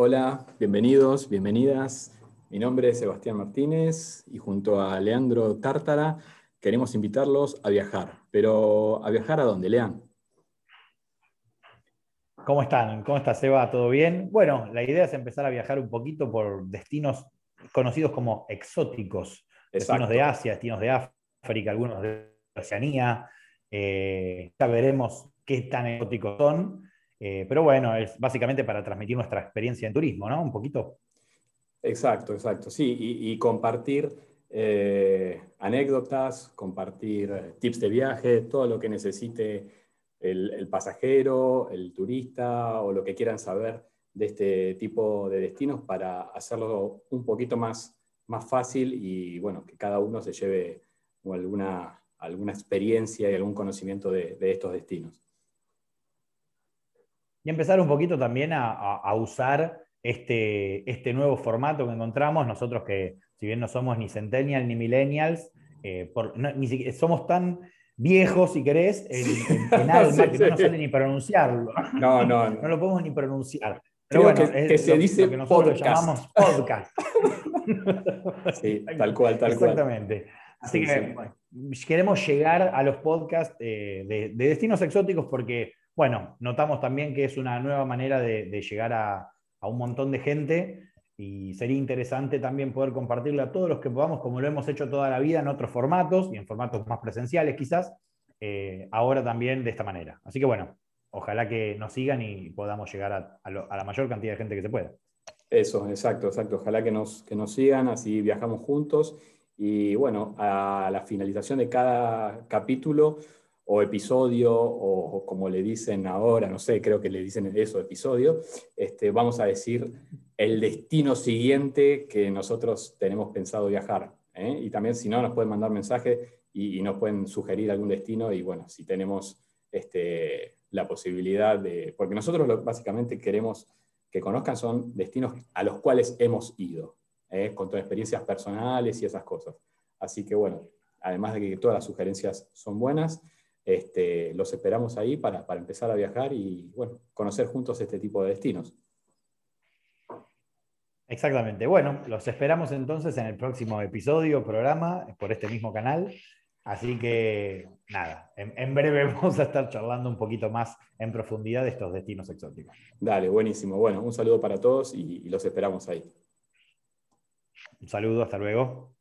Hola, bienvenidos, bienvenidas. Mi nombre es Sebastián Martínez y junto a Leandro Tártara queremos invitarlos a viajar. Pero ¿a viajar a dónde, Lean? ¿Cómo están? ¿Cómo está Seba? ¿Todo bien? Bueno, la idea es empezar a viajar un poquito por destinos conocidos como exóticos. Destinos de Asia, destinos de África, algunos de Oceanía. Eh, ya veremos qué tan exóticos son. Eh, pero bueno, es básicamente para transmitir nuestra experiencia en turismo, ¿no? Un poquito. Exacto, exacto. Sí, y, compartir eh, anécdotas, compartir eh, tips de viaje, todo lo que necesite el, pasajero, el turista o lo que quieran saber de este tipo de destinos para hacerlo un poquito más, más fácil y bueno, que cada uno se lleve alguna, alguna experiencia y algún conocimiento de estos destinos. Y empezar un poquito también a, usar este, este nuevo formato que encontramos, nosotros que si bien no somos ni centennials ni millennials, eh, ni somos tan viejos, si querés, en, alma, que no nos sale ni pronunciarlo. No, no, no. lo podemos ni pronunciar. Pero bueno, que, se dice que nosotros llamamos podcast. sí, tal cual, tal cual. Exactamente. Así que queremos llegar a los podcasts eh, de, de, destinos exóticos porque bueno, notamos también que es una nueva manera de, llegar a, un montón de gente y sería interesante también poder compartirlo a todos los que podamos, como lo hemos hecho toda la vida en otros formatos y en formatos más presenciales quizás, eh, ahora también de esta manera. Así que bueno, ojalá que nos sigan y podamos llegar a, la mayor cantidad de gente que se pueda. Eso, exacto, exacto. Ojalá que nos, que nos sigan, así viajamos juntos. Y bueno, a la finalización de cada capítulo o episodio, o, como le dicen ahora, no sé, creo que le dicen eso, episodio, este, vamos a decir el destino siguiente que nosotros tenemos pensado viajar. ¿eh? Y también si no, nos pueden mandar mensaje y, nos pueden sugerir algún destino y bueno, si tenemos este, la posibilidad de, porque nosotros lo, básicamente queremos que conozcan son destinos a los cuales hemos ido, ¿eh? con todas experiencias personales y esas cosas. Así que bueno, además de que todas las sugerencias son buenas, este, los esperamos ahí para, empezar a viajar y bueno, conocer juntos este tipo de destinos. Exactamente. Bueno, los esperamos entonces en el próximo episodio, programa, por este mismo canal. Así que nada, en, breve vamos a estar charlando un poquito más en profundidad de estos destinos exóticos. Dale, buenísimo. Bueno, un saludo para todos y los esperamos ahí. Un saludo, hasta luego.